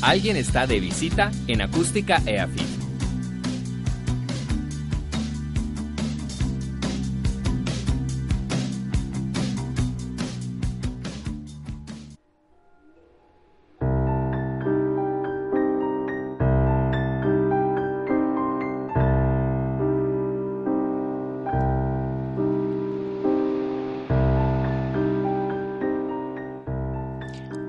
Alguien está de visita en Acústica EAFIT.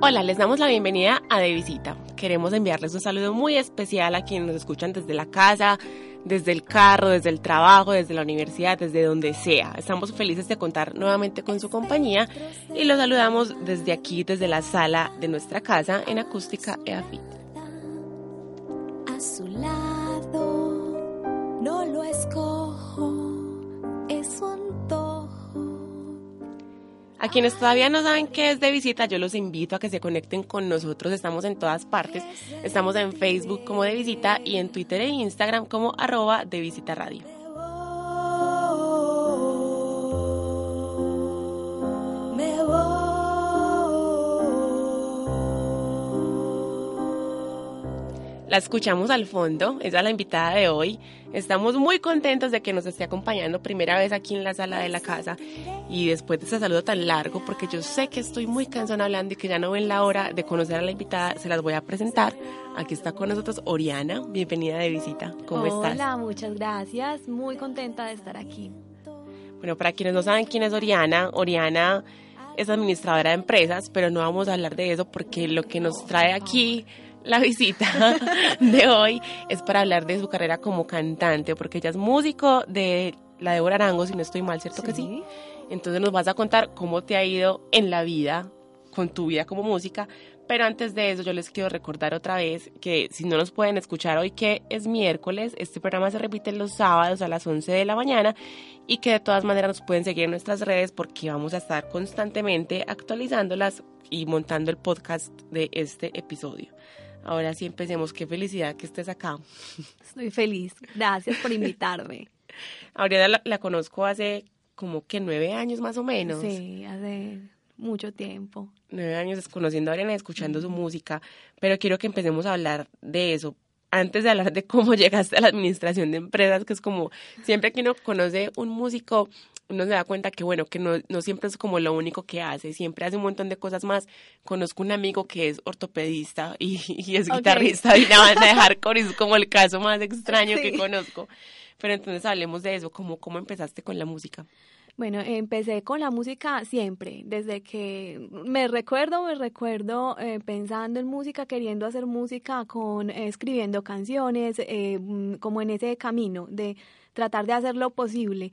Hola, les damos la bienvenida a De Visita. Queremos enviarles un saludo muy especial a quienes nos escuchan desde la casa, desde el carro, desde el trabajo, desde la universidad, desde donde sea. Estamos felices de contar nuevamente con su compañía y los saludamos desde aquí, desde la sala de nuestra casa en Acústica EAFIT. A su lado, quienes todavía no saben qué es de visita, yo los invito a que se conecten con nosotros. Estamos en todas partes. Estamos en Facebook como de visita y en Twitter e Instagram como arroba de visita radio. La escuchamos al fondo, esa es la invitada de hoy. Estamos muy contentos de que nos esté acompañando primera vez aquí en la sala de la casa y después de ese saludo tan largo, porque yo sé que estoy muy cansada hablando y que ya no ven la hora de conocer a la invitada, se las voy a presentar. Aquí está con nosotros Oriana, bienvenida de visita. ¿Cómo estás? Hola, muchas gracias, muy contenta de estar aquí. Bueno, para quienes no saben quién es Oriana, Oriana es administradora de empresas, pero no vamos a hablar de eso porque lo que nos trae aquí la visita de hoy es para hablar de su carrera como cantante, porque ella es músico de la de Arango, si no estoy mal, ¿cierto que sí? Entonces nos vas a contar cómo te ha ido en la vida, con tu vida como música, pero antes de eso yo les quiero recordar otra vez que si no nos pueden escuchar hoy que es miércoles, este programa se repite los sábados a las 11 de la mañana y que de todas maneras nos pueden seguir en nuestras redes porque vamos a estar constantemente actualizándolas y montando el podcast de este episodio. Ahora sí empecemos. Qué felicidad que estés acá. Estoy feliz. Gracias por invitarme. Ahora la, la conozco hace como que nueve años más o menos. Sí, hace mucho tiempo. Nueve años conociendo a Ariana y escuchando su música, pero quiero que empecemos a hablar de eso. Antes de hablar de cómo llegaste a la administración de empresas, que es como siempre que uno conoce un músico, uno se da cuenta que, bueno, que no, no siempre es como lo único que hace, siempre hace un montón de cosas más. Conozco un amigo que es ortopedista y, y es guitarrista y la banda de hardcore, es como el caso más extraño que conozco. Pero entonces hablemos de eso, ¿cómo, cómo empezaste con la música? Bueno, empecé con la música siempre, desde que me recuerdo, me recuerdo eh, pensando en música, queriendo hacer música, con eh, escribiendo canciones, eh, mm, como en ese camino de tratar de hacer lo posible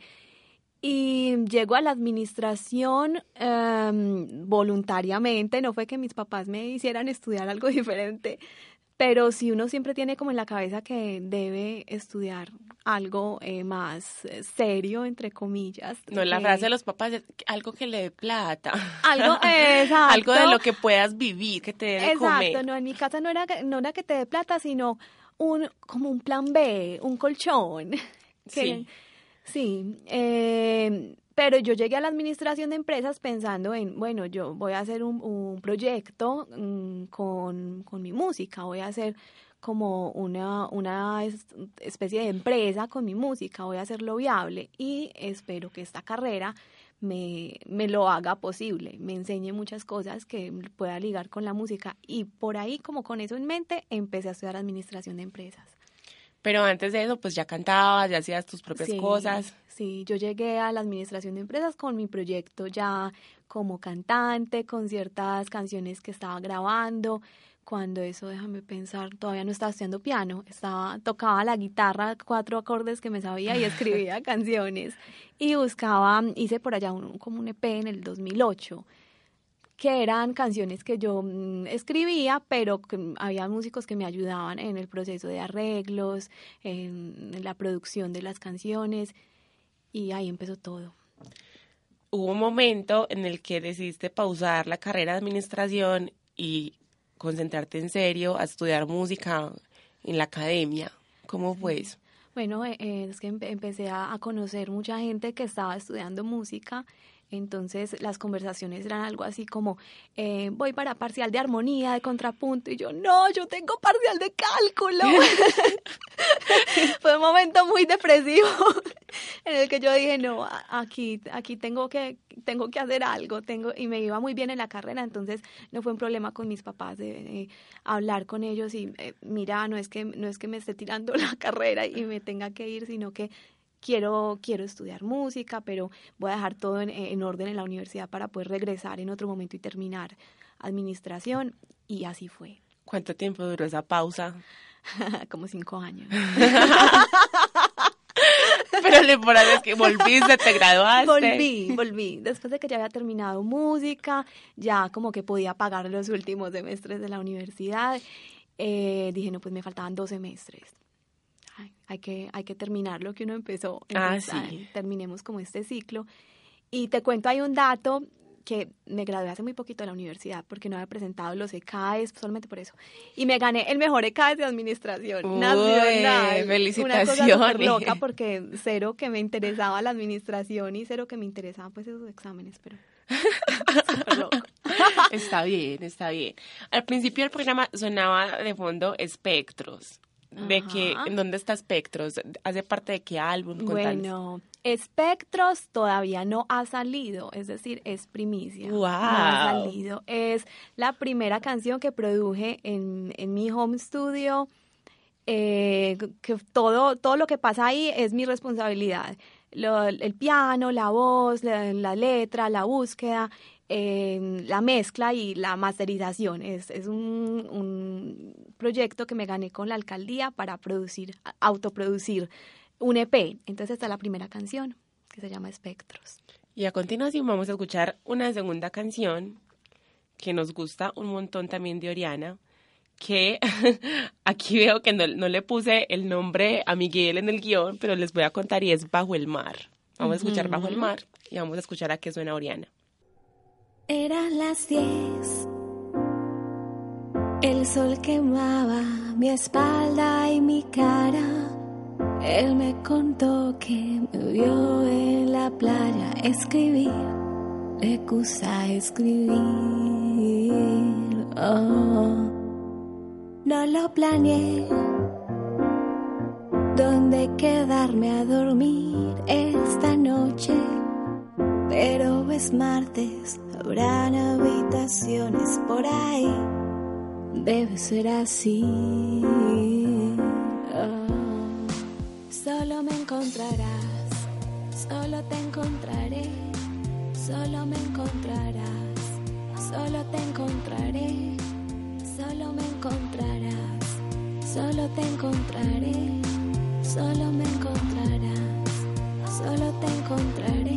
y llego a la administración em, voluntariamente, no fue que mis papás me hicieran estudiar algo diferente, pero si uno siempre tiene como en la cabeza que debe estudiar algo eh, más eh, serio, entre comillas. No, la frase de los papás es algo que le dé plata. Algo, exacto. algo de lo que puedas vivir, que te dé comer. Exacto, no, en mi casa no era, no era que te dé plata, sino un, como un plan B, un colchón. sí Sí, eh, pero yo llegué a la administración de empresas pensando en, bueno, yo voy a hacer un, proyecto mm, con, con, mi música, voy a hacer como una, una especie de empresa con mi música, voy a hacerlo viable y espero que esta carrera me, me lo haga posible, me enseñe muchas cosas que pueda ligar con la música y por ahí, como con eso en mente, empecé a estudiar administración de empresas. Pero antes de eso, pues ya cantabas, ya hacías tus propias cosas. Sí, yo llegué a la administración de empresas con mi proyecto ya como cantante, con ciertas canciones que estaba grabando. Cuando eso, déjame pensar, todavía no estaba estudiando piano, estaba, tocaba la guitarra, cuatro acordes que me sabía y escribía canciones. Y buscaba, hice por allá un, como un EP en el 2008 que eran canciones que yo mm, escribía, pero que había músicos que me ayudaban en el proceso de arreglos, en, la producción de las canciones, y ahí empezó todo. Hubo un momento en el que decidiste pausar la carrera de administración y concentrarte en serio a estudiar música en la academia. ¿Cómo fue eso? Bueno, eh, es que empe- empecé a conocer mucha gente que estaba estudiando música, entonces las conversaciones eran algo así como, eh, voy para parcial de armonía, de contrapunto, y yo, no, yo tengo parcial de cálculo. Fue un momento muy depresivo en el que yo dije, no, aquí, aquí tengo que, tengo que hacer algo, tengo, y me iba muy bien en la carrera, entonces no fue un problema con mis papás de, de hablar con ellos y eh, mira, no es que, no es que me esté tirando la carrera y me tenga que ir, sino que quiero, quiero estudiar música, pero voy a dejar todo en, en orden en la universidad para poder regresar en otro momento y terminar administración, y así fue, ¿Cuánto tiempo duró esa pausa? como cinco años. Pero lo importante es que volviste, te graduaste. Volví, volví. Después de que ya había terminado música, ya como que podía pagar los últimos semestres de la universidad, eh, dije, no, pues me faltaban dos semestres. Ay, hay, que, hay que terminar lo que uno empezó. Ah, Entonces, sí. ay, terminemos como este ciclo. Y te cuento, hay un dato que me gradué hace muy poquito de la universidad porque no había presentado los ECAES, solamente por eso. Y me gané el mejor ECAES de administración Uy, nacional. Una cosa felicitaciones. loca porque cero que me interesaba la administración y cero que me interesaban pues esos exámenes, pero loco. Está bien, está bien. Al principio del programa sonaba de fondo espectros. ¿De Ajá. qué? ¿En dónde está espectros? ¿Hace parte de qué álbum? Bueno, Espectros todavía no ha salido, es decir, es primicia. No Guau. ha salido. Es la primera canción que produje en, en mi home studio. eh, que todo, todo lo que pasa ahí es mi responsabilidad. Lo- el piano, la voz, la, la letra, la búsqueda, eh, la mezcla y la masterización. Es, es un, un proyecto que me gané con la alcaldía para producir, autoproducir un EP. Entonces está la primera canción que se llama Espectros. Y a continuación vamos a escuchar una segunda canción que nos gusta un montón también de Oriana, que aquí veo que no, no le puse el nombre a Miguel en el guion, pero les voy a contar y es Bajo el Mar. Vamos a escuchar Bajo el Mar y vamos a escuchar a qué suena Oriana. Eran las diez. El sol quemaba mi espalda y mi cara. Él me contó que me vio en la playa escribir. Le gusta escribir. Oh. No lo planeé. Dónde quedarme a dormir esta noche. Pero es martes, habrán habitaciones por ahí. Debe ser así. Oh. Solo me encontrarás, solo te encontraré, solo me encontrarás, solo te encontraré, solo me encontrarás, solo te encontraré, solo me encontrarás, solo te encontraré.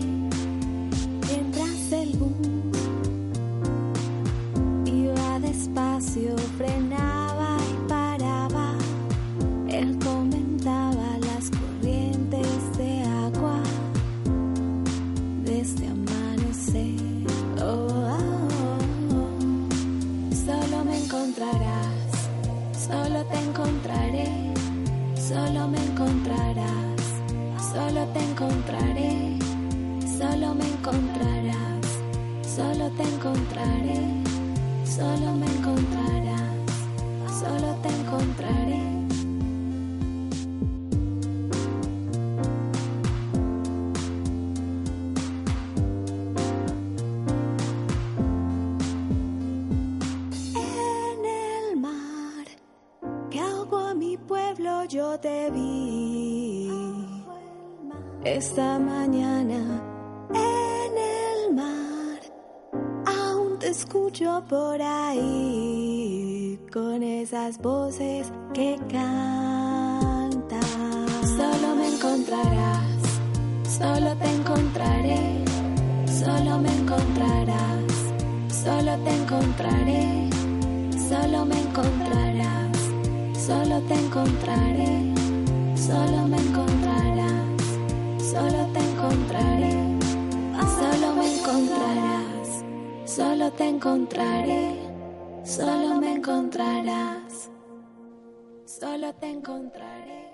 Mientras el bus solo me encontrarás, solo te encontraré, solo me encontrarás, solo te encontraré, solo me encontrarás, solo te encontraré. Yo te vi. Esta mañana en el mar aún te escucho por ahí con esas voces que cantan. Solo me encontrarás, solo te encontraré, solo me encontrarás, solo te encontraré, solo me encontrarás, solo te encontraré, solo me encontrarás, solo te encontraré, solo me encontrarás, solo te encontraré, solo me encontrarás, solo te encontraré.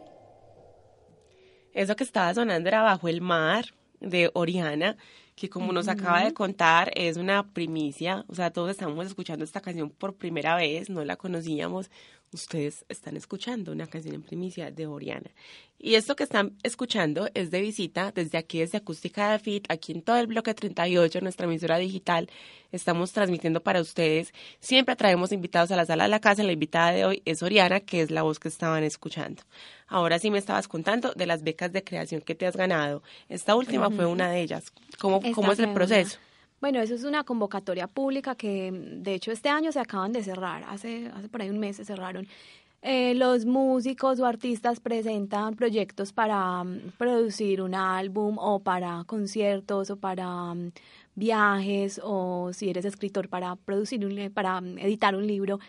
Eso que estaba sonando era Bajo el Mar de Oriana, que como nos acaba de contar es una primicia, o sea, todos estamos escuchando esta canción por primera vez, no la conocíamos, ustedes están escuchando una canción en primicia de Oriana. Y esto que están escuchando es de visita desde aquí, desde Acústica de Fit, aquí en todo el bloque 38, nuestra emisora digital. Estamos transmitiendo para ustedes. Siempre traemos invitados a la sala de la casa. La invitada de hoy es Oriana, que es la voz que estaban escuchando. Ahora sí me estabas contando de las becas de creación que te has ganado. Esta última fue una de ellas. ¿Cómo, cómo es el proceso? Bueno, eso es una convocatoria pública que de hecho este año se acaban de cerrar, hace, hace por ahí un mes se cerraron. Eh, los músicos o artistas presentan proyectos para mm, producir un álbum o para conciertos o para mm, viajes o si eres escritor para producir un, para mm, editar un libro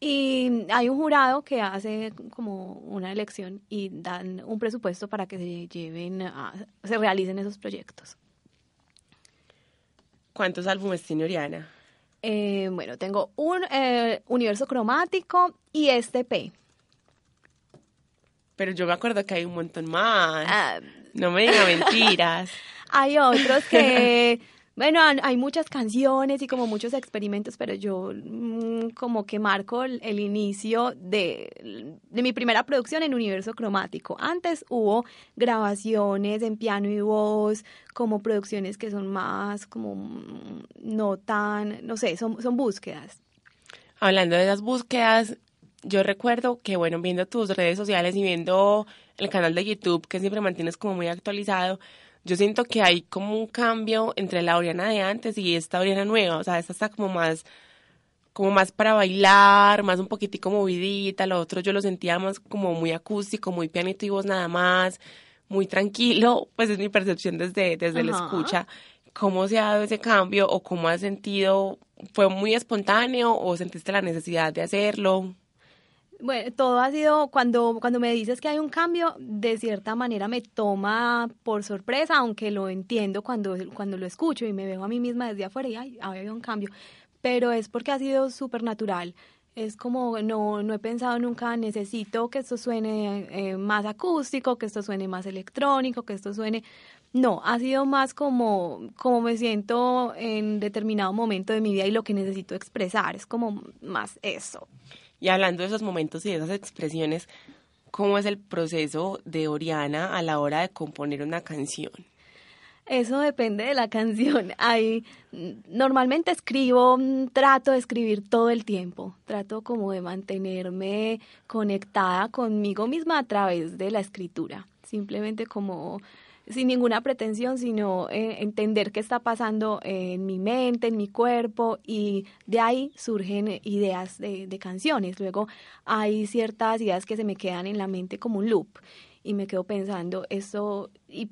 y hay un jurado que hace como una elección y dan un presupuesto para que se lleven a, se realicen esos proyectos. ¿Cuántos álbumes tiene Oriana? Eh, bueno, tengo un eh, universo cromático y este P. Pero yo me acuerdo que hay un montón más. Ah. no me diga mentiras. hay otros que Bueno, hay muchas canciones y como muchos experimentos, pero yo mm, como que marco el, inicio de, de, mi primera producción en Universo Cromático. Antes hubo grabaciones en piano y voz, como producciones que son más como mm, no tan, no sé, son, son búsquedas. Hablando de esas búsquedas, yo recuerdo que, bueno, viendo tus redes sociales y viendo el canal de YouTube, que siempre mantienes como muy actualizado, yo siento que hay como un cambio entre la Oriana de antes y esta Oriana nueva, o sea, esta está como más como más para bailar, más un poquitico movidita, lo otro yo lo sentía más como muy acústico, muy pianito y voz nada más, muy tranquilo, pues es mi percepción desde, desde la escucha. ¿Cómo se ha dado ese cambio o cómo has sentido? ¿Fue muy espontáneo o sentiste la necesidad de hacerlo? Bueno, todo ha sido, cuando, cuando me dices que hay un cambio, de cierta manera me toma por sorpresa, aunque lo entiendo cuando, cuando lo escucho y me veo a mí misma desde afuera y ay, ha habido un cambio, pero es porque ha sido súper natural. Es como, no, no he pensado nunca, necesito que esto suene eh, más acústico, que esto suene más electrónico, que esto suene... No, ha sido más como, como me siento en determinado momento de mi vida y lo que necesito expresar, es como más eso. Y hablando de esos momentos y de esas expresiones, ¿cómo es el proceso de Oriana a la hora de componer una canción? Eso depende de la canción. Hay, normalmente escribo, trato de escribir todo el tiempo. Trato como de mantenerme conectada conmigo misma a través de la escritura. Simplemente como sin ninguna pretensión, sino eh, entender qué está pasando en mi mente, en mi cuerpo, y de ahí surgen ideas de, de canciones. Luego hay ciertas ideas que se me quedan en la mente como un loop y me quedo pensando eso y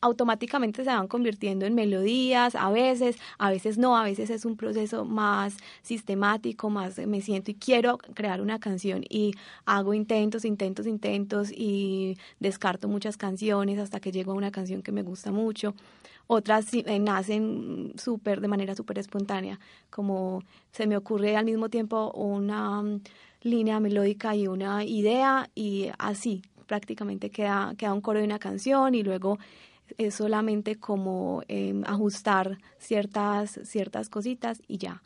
automáticamente se van convirtiendo en melodías, a veces, a veces no, a veces es un proceso más sistemático, más me siento y quiero crear una canción y hago intentos, intentos, intentos y descarto muchas canciones hasta que llego a una canción que me gusta mucho. Otras eh, nacen súper, de manera súper espontánea, como se me ocurre al mismo tiempo una mm, línea melódica y una idea y así prácticamente queda, queda un coro de una canción y luego es solamente como em, ajustar ciertas, ciertas cositas y ya.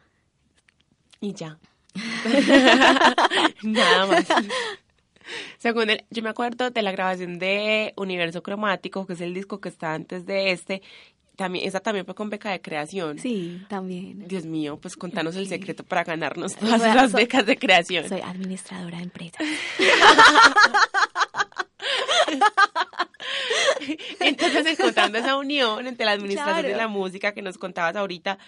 Y ya. Nada más. Según yo me acuerdo de la grabación de Universo Cromático, que es el disco que está antes de este, también, esa también fue con beca de creación. Sí, también. Dios mío, pues contanos el secreto para ganarnos todas esas becas de creación. Soy administradora de empresas. Entonces, encontrando esa unión entre la administración y la música que nos contabas ahorita,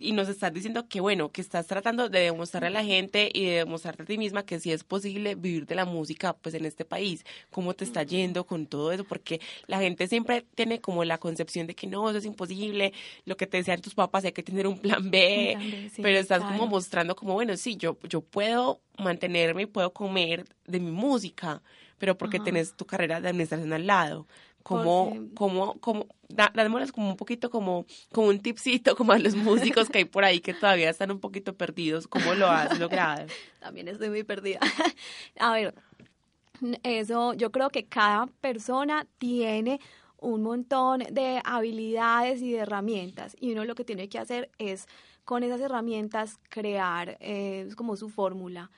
y nos estás diciendo que bueno, que estás tratando de demostrarle a la gente y de demostrarte a ti misma que sí es posible vivir de la música pues en este país, cómo te está yendo con todo eso, porque la gente siempre tiene como la concepción de que no, eso es imposible, lo que te decían tus papás hay que tener un plan B, pero estás como mostrando como bueno, sí, yo, yo puedo mantenerme y puedo comer de mi música, pero porque tienes tu carrera de administración al lado como, como, como, da, como un poquito como, como un tipcito como a los músicos que hay por ahí que todavía están un poquito perdidos, ¿cómo lo has logrado? También estoy muy perdida. a ver, Eso, yo creo que cada persona tiene un montón de habilidades y de herramientas y uno lo que tiene que hacer es con esas herramientas crear eh, como su fórmula.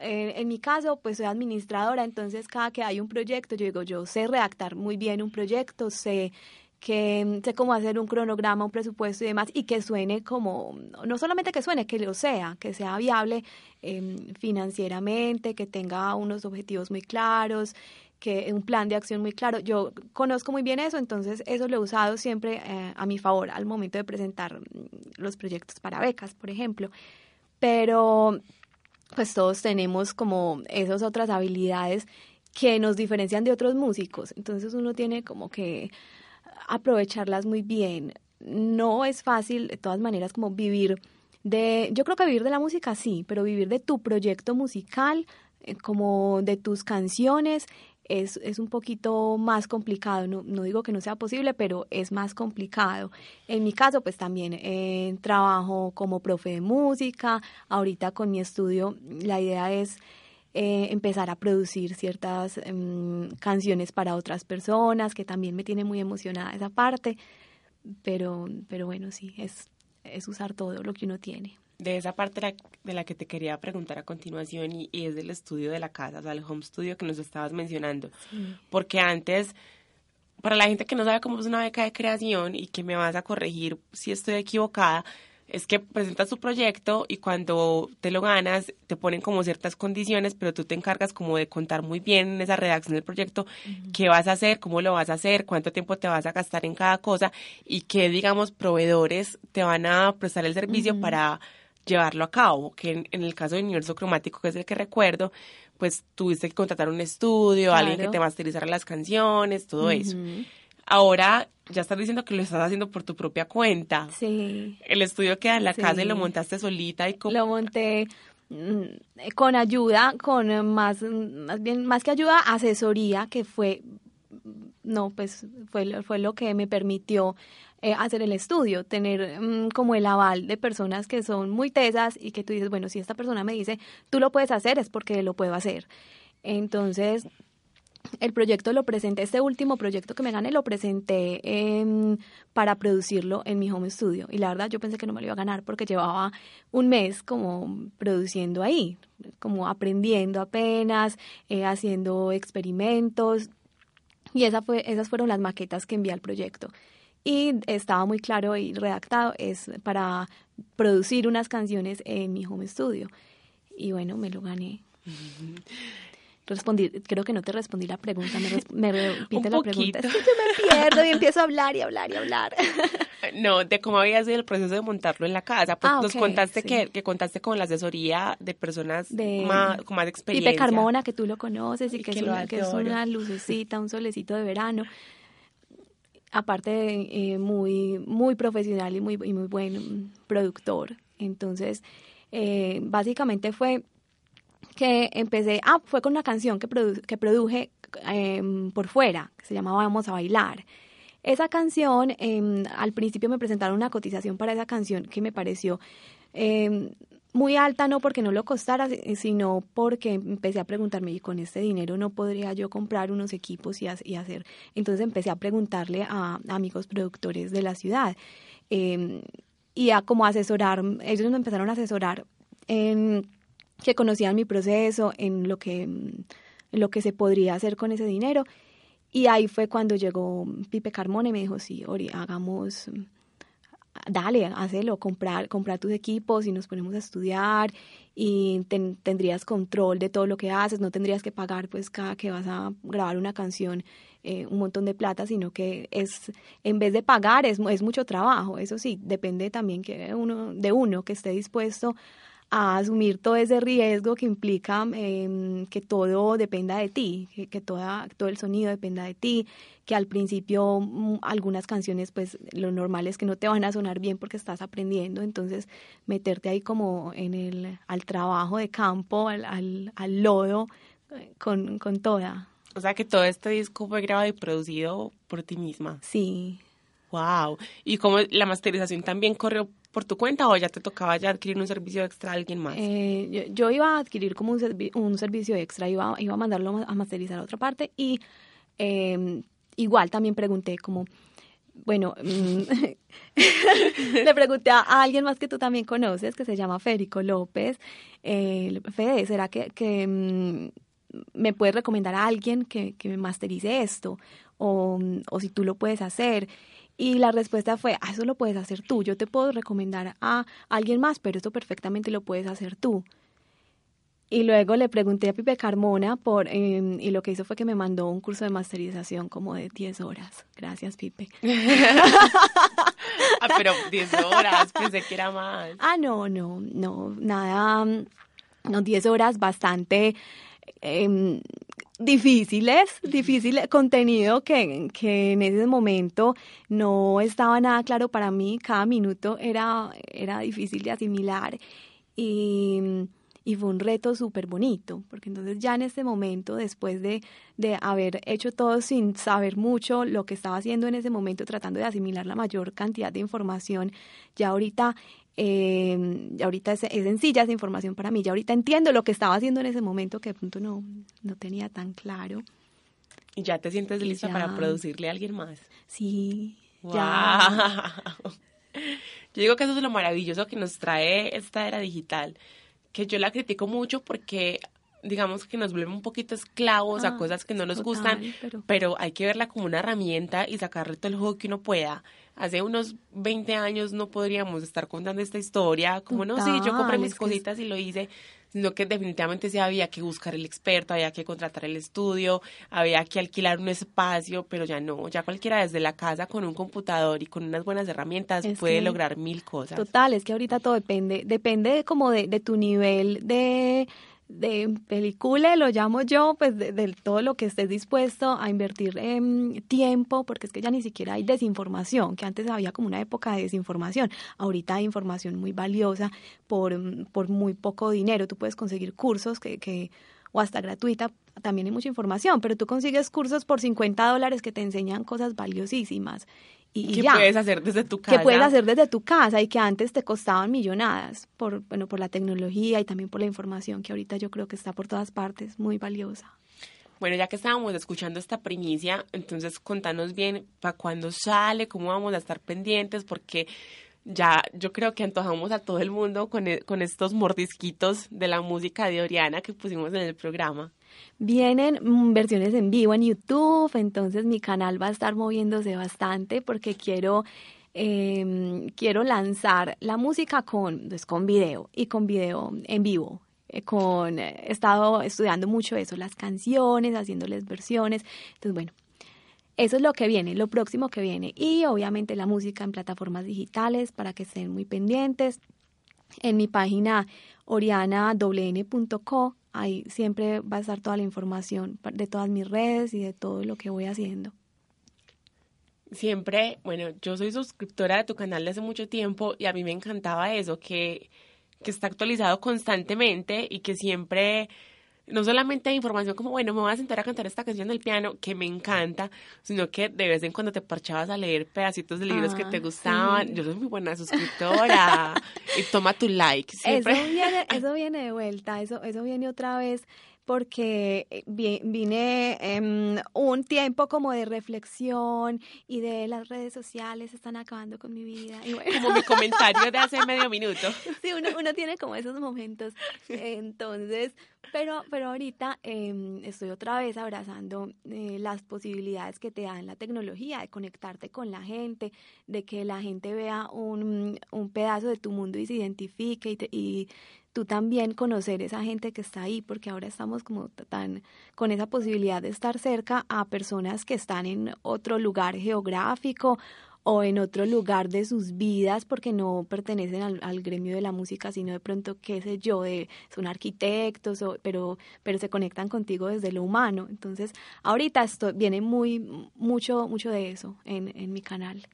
En mi caso, pues soy administradora, entonces cada que hay un proyecto, yo digo, yo sé redactar muy bien un proyecto, sé que sé cómo hacer un cronograma, un presupuesto y demás, y que suene como, no solamente que suene, que lo sea, que sea viable em, financieramente, que tenga unos objetivos muy claros, que un plan de acción muy claro. Yo conozco muy bien eso, entonces eso lo he usado siempre eh, a mi favor al momento de presentar mm, los proyectos para becas, por ejemplo. Pero pues todos tenemos como esas otras habilidades que nos diferencian de otros músicos. Entonces uno tiene como que aprovecharlas muy bien. No es fácil, de todas maneras, como vivir de, yo creo que vivir de la música sí, pero vivir de tu proyecto musical, eh, como de tus canciones, es, es, un poquito más complicado. No, no, digo que no sea posible, pero es más complicado. En mi caso, pues también eh, trabajo como profe de música. Ahorita con mi estudio, la idea es eh, empezar a producir ciertas em, canciones para otras personas, que también me tiene muy emocionada esa parte. Pero, pero bueno, sí, es, es usar todo lo que uno tiene de esa parte de la que te quería preguntar a continuación y, es del estudio de la casa, o sea, el home studio que nos estabas mencionando. Porque antes, para la gente que no sabe cómo es una beca de creación y que me vas a corregir si estoy equivocada, es que presentas tu proyecto y cuando te lo ganas te ponen como ciertas condiciones, pero tú te encargas como de contar muy bien en esa redacción del proyecto qué vas a hacer, cómo lo vas a hacer, cuánto tiempo te vas a gastar en cada cosa y qué, digamos, proveedores te van a prestar el servicio para llevarlo a cabo, que en, el caso de Universo Cromático, que es el que recuerdo, pues tuviste que contratar un estudio, alguien que te masterizara las canciones, todo eso. Ahora ya estás diciendo que lo estás haciendo por tu propia cuenta. Sí. El estudio queda en la casa y lo montaste solita y Lo monté mm, con ayuda, con más, más bien, más que ayuda, asesoría, que fue, no, pues fue, fue lo que me permitió eh, hacer el estudio, tener mm, como el aval de personas que son muy tesas y que tú dices, bueno, si esta persona me dice, tú lo puedes hacer, es porque lo puedo hacer. Entonces, el proyecto lo presenté, este último proyecto que me gané lo presenté para producirlo en mi home studio. Y la verdad yo pensé que no me lo iba a ganar porque llevaba un mes como produciendo ahí, como aprendiendo apenas, eh, haciendo experimentos. Y esa fue, esas fueron las maquetas que envié al proyecto y estaba muy claro y redactado, es para producir unas canciones en mi home studio. Y bueno, me lo gané. Respondí, creo que no te respondí la pregunta, me, repite la pregunta. yo me pierdo y empiezo a hablar y hablar y hablar. No, de cómo había sido el proceso de montarlo en la casa. Pues ah, nos contaste que, que contaste con la asesoría de personas más, con más experiencia. Pipe Carmona, que tú lo conoces y, que, es, una, que es una lucecita, un solecito de verano aparte eh, muy, muy profesional y muy, muy buen productor. Entonces, eh, básicamente fue que empecé, ah, fue con una canción que, que produje em, por fuera, que se llamaba Vamos a bailar. Esa canción, em, al principio me presentaron una cotización para esa canción que me pareció em, muy alta no porque no lo costara, sino porque empecé a preguntarme, y con este dinero no podría yo comprar unos equipos y, hacer. Entonces empecé a preguntarle a, amigos productores de la ciudad em, y a como asesorar, ellos me empezaron a asesorar en que conocían mi proceso, en lo que, lo que se podría hacer con ese dinero. Y ahí fue cuando llegó Pipe Carmona y me dijo, sí, Ori, hagamos dale, hazlo, comprar, comprar tus equipos y nos ponemos a estudiar y tendrías control de todo lo que haces, no tendrías que pagar pues cada que vas a grabar una canción eh, un montón de plata, sino que es, en vez de pagar, es, es mucho trabajo, eso sí, depende también que uno, de uno que esté dispuesto a asumir todo ese riesgo que implica em, que todo dependa de ti, que, que toda, todo el sonido dependa de ti, que al principio mm, algunas canciones pues lo normal es que no te van a sonar bien porque estás aprendiendo, entonces meterte ahí como en el, al trabajo de campo, al, al, al lodo eh, con, con toda. O sea que todo este disco fue grabado y producido por ti misma. Sí, Wow. Y como la masterización también corrió por tu cuenta o ya te tocaba ya adquirir un servicio extra a alguien más? Eh, yo, yo, iba a adquirir como un, servi un servicio extra, iba, iba a mandarlo a masterizar a otra parte y eh, igual también pregunté como, bueno, mm, le pregunté a, alguien más que tú también conoces, que se llama Federico López. Eh, Fede, ¿será que, que mm, me puedes recomendar a alguien que, que me masterice esto? O, o, si tú lo puedes hacer. Y la respuesta fue, ah, eso lo puedes hacer tú. Yo te puedo recomendar a alguien más, pero eso perfectamente lo puedes hacer tú. Y luego le pregunté a Pipe Carmona por, eh, y lo que hizo fue que me mandó un curso de masterización como de 10 horas. Gracias, Pipe. ah, pero 10 horas, pensé que era más. Ah, no, no, no, nada, no, 10 horas bastante eh, difíciles, difícil contenido que, que en ese momento no estaba nada claro para mí, cada minuto era, era difícil de asimilar. Y y fue un reto súper bonito, porque entonces ya en este momento, después de, de haber hecho todo sin saber mucho lo que estaba haciendo en ese momento, tratando de asimilar la mayor cantidad de información, ya ahorita eh, ahorita es, es, sencilla esa información para mí, ya ahorita entiendo lo que estaba haciendo en ese momento que de pronto no, no tenía tan claro. ¿Y ya te sientes lista para producirle a alguien más? Sí, wow. ya. Yo digo que eso es lo maravilloso que nos trae esta era digital, que yo la critico mucho porque digamos que nos vuelve un poquito esclavos a Ah, cosas que no nos total, gustan, pero- pero... hay que verla como una herramienta y sacarle todo el juego que uno pueda. Hace unos 20 años no podríamos estar contando esta historia, como no, sí, yo compré mis es- cositas y lo hice, sino que definitivamente sí había que buscar el experto, había que contratar el estudio, había que alquilar un espacio, pero ya no, ya cualquiera desde la casa con un computador y con unas buenas herramientas Es puede que- lograr mil cosas. Total, es que ahorita todo depende, depende como de, de tu nivel de, de película, lo llamo yo, pues de, todo lo que estés dispuesto a invertir en tiempo, porque es que ya ni siquiera hay desinformación, que antes había como una época de desinformación, ahorita hay información muy valiosa por, por muy poco dinero, tú puedes conseguir cursos que, que o hasta gratuita, también hay mucha información, pero tú consigues cursos por 50 dólares que te enseñan cosas valiosísimas. Y, y ¿Qué ya puedes hacer desde tu casa? que puedes hacer desde tu casa y que antes te costaban millonadas por bueno por la tecnología y también por la información que ahorita yo creo que está por todas partes muy valiosa. Bueno, ya que estábamos escuchando esta primicia, entonces contanos bien para cuándo sale, cómo vamos a estar pendientes, porque ya yo creo que antojamos a todo el mundo con, e- con estos mordisquitos de la música de Oriana que pusimos en el programa. Vienen mm, versiones en vivo en YouTube, entonces mi canal va a estar moviéndose bastante porque quiero eh, quiero lanzar la música con pues, con video y con video en vivo. Eh, Con, eh, he estado estudiando mucho eso, las canciones, haciéndoles versiones. Entonces, bueno, Eso es lo que viene, lo próximo que viene. Y obviamente la música en plataformas digitales para que estén muy pendientes. En mi página orianawn.co, ahí siempre va a estar toda la información de todas mis redes y de todo lo que voy haciendo. Siempre, bueno, yo soy suscriptora de tu canal desde hace mucho tiempo y a mí me encantaba eso, que, que está actualizado constantemente y que siempre no solamente hay información como, bueno, me voy a sentar a cantar esta canción del piano, que me encanta, sino que de vez en cuando te parchabas a leer pedacitos de libros que Ah, te gustaban. sí. Yo soy muy buena suscriptora. y toma tu like. Siempre. Eso viene, eso viene de vuelta, eso, eso viene otra vez porque eh, vi- vine em, un tiempo como de reflexión y de las redes sociales están acabando con mi vida. Y bueno, Como mi comentario de hace medio minuto. sí, uno, uno tiene como esos momentos. Entonces, pero, pero ahorita em, estoy otra vez abrazando eh, las posibilidades que te dan la tecnología de conectarte con la gente, de que la gente vea un, un pedazo de tu mundo y se identifique y, te- y tú también conocer esa gente que está ahí, porque ahora estamos como tan con esa posibilidad de estar cerca a personas que están en otro lugar geográfico o en otro lugar de sus vidas porque no pertenecen al, gremio de la música, sino de pronto, qué sé yo, de, son arquitectos, pero, pero se conectan contigo desde lo humano. Entonces, ahorita esto viene muy, mucho, mucho de eso en, en mi canal.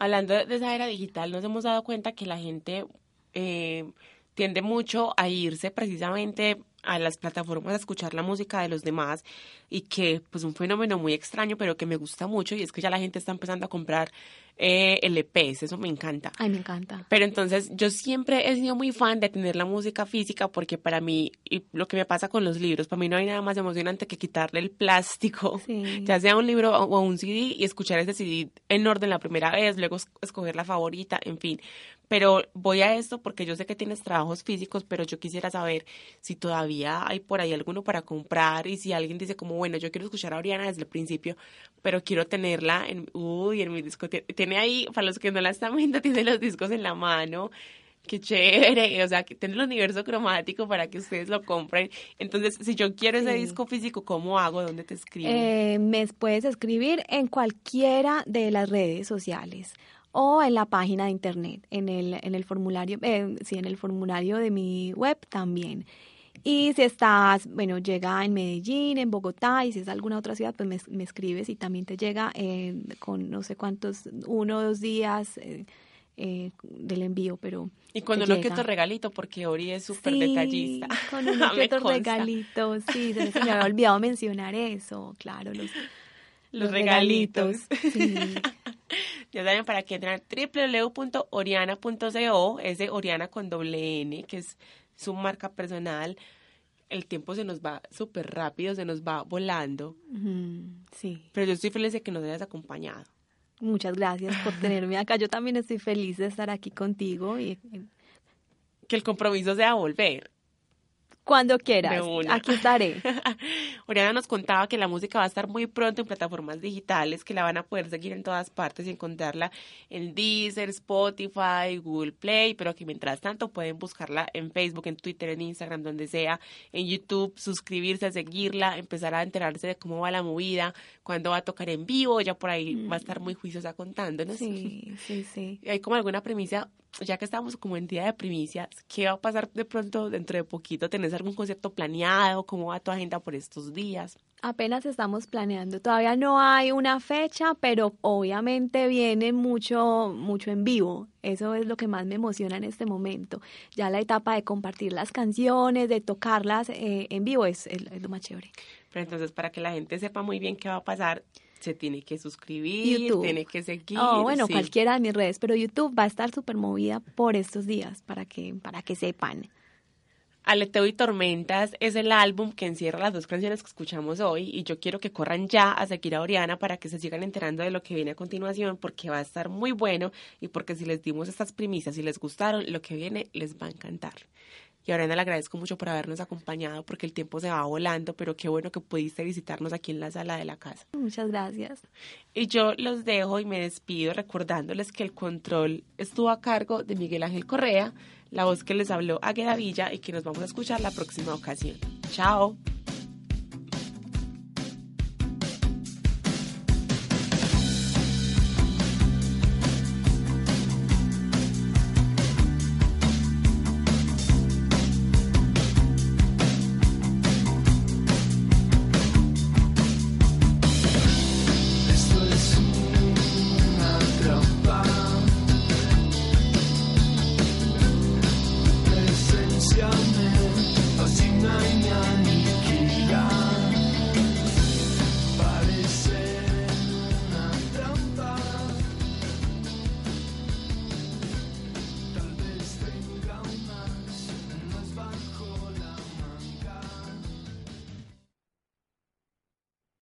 Hablando de esa era digital, nos hemos dado cuenta que la gente eh, tiende mucho a irse precisamente a las plataformas a escuchar la música de los demás y que pues un fenómeno muy extraño pero que me gusta mucho y es que ya la gente está empezando a comprar eh, LPs, eso me encanta. Ay, me encanta. Pero entonces yo siempre he sido muy fan de tener la música física porque para mí, y lo que me pasa con los libros, para mí no hay nada más emocionante que quitarle el plástico, Sí. ya sea un libro o un CD y escuchar ese CD en orden la primera vez, luego es- escoger la favorita, en fin. Pero voy a esto porque yo sé que tienes trabajos físicos, pero yo quisiera saber si todavía hay por ahí alguno para comprar y si alguien dice como, bueno, yo quiero escuchar a Oriana desde el principio, pero quiero tenerla en, uy, en mi disco. Tie- Tiene ahí, para los que no la están viendo, tiene los discos en la mano. Qué chévere, o sea, que tiene el universo cromático para que ustedes lo compren. Entonces, si yo quiero ese Sí. disco físico, ¿cómo hago? ¿Dónde te escribo? Eh, me puedes escribir en cualquiera de las redes sociales o en la página de internet, en el, en el formulario, eh, sí, en el formulario de mi web también. Y si estás, bueno, llega en Medellín, en Bogotá, y si es alguna otra ciudad, pues me, me escribes y también te llega eh, con no sé cuántos, uno o dos días eh, eh, del envío, pero y cuando te no que otro regalito, porque Ori es súper Sí, detallista. Con uno que otro regalito, sí, se me- había olvidado mencionar eso, claro, los, Los regalitos. Sí. Ya saben, para que entren a www.oriana.co, es de Oriana con doble N, que es su marca personal. El tiempo se nos va súper rápido, se nos va volando, Sí, pero yo estoy feliz de que nos hayas acompañado. muchas gracias por tenerme acá. Yo también estoy feliz de estar aquí contigo y Que el compromiso sea volver. Cuando quieras, aquí estaré. Oriana nos contaba que la música va a estar muy pronto en plataformas digitales, que la van a poder seguir en todas partes y encontrarla en Deezer, Spotify, Google Play, pero que mientras tanto pueden buscarla en Facebook, en Twitter, en Instagram, donde sea, en YouTube, suscribirse, seguirla, empezar a enterarse de cómo va la movida, cuándo va a tocar en vivo, ya por ahí va a estar muy juiciosa contándonos. Sí, sí, sí. ¿Hay como alguna premisa, ya que estamos como en día de primicias, qué va a pasar de pronto dentro de poquito? ¿Tenés algún concierto planeado? ¿Cómo va tu agenda por estos días? Apenas estamos planeando. Todavía no hay una fecha, pero obviamente viene mucho, mucho en vivo. Eso es lo que más me emociona en este momento. Ya la etapa de compartir las canciones, de tocarlas eh, en vivo es, es- es lo más chévere. Pero entonces, para que la gente sepa muy bien qué va a pasar, se tiene que suscribir, YouTube. tiene que seguir. Oh, bueno, sí. cualquiera de mis redes, pero YouTube va a estar súper movida por estos días para que, para que sepan. Aleteo y Tormentas es el álbum que encierra las dos canciones que escuchamos hoy y yo quiero que corran ya a seguir a Oriana para que se sigan enterando de lo que viene a continuación porque va a estar muy bueno y porque si les dimos estas primicias y les gustaron, lo que viene les va a encantar. Y a Oriana le agradezco mucho por habernos acompañado porque el tiempo se va volando, pero qué bueno que pudiste visitarnos aquí en la sala de la casa. Muchas gracias. Y yo los dejo y me despido recordándoles que el control estuvo a cargo de Miguel Ángel Correa, la voz que les habló Águeda Villa y que nos vamos a escuchar la próxima ocasión. Chao.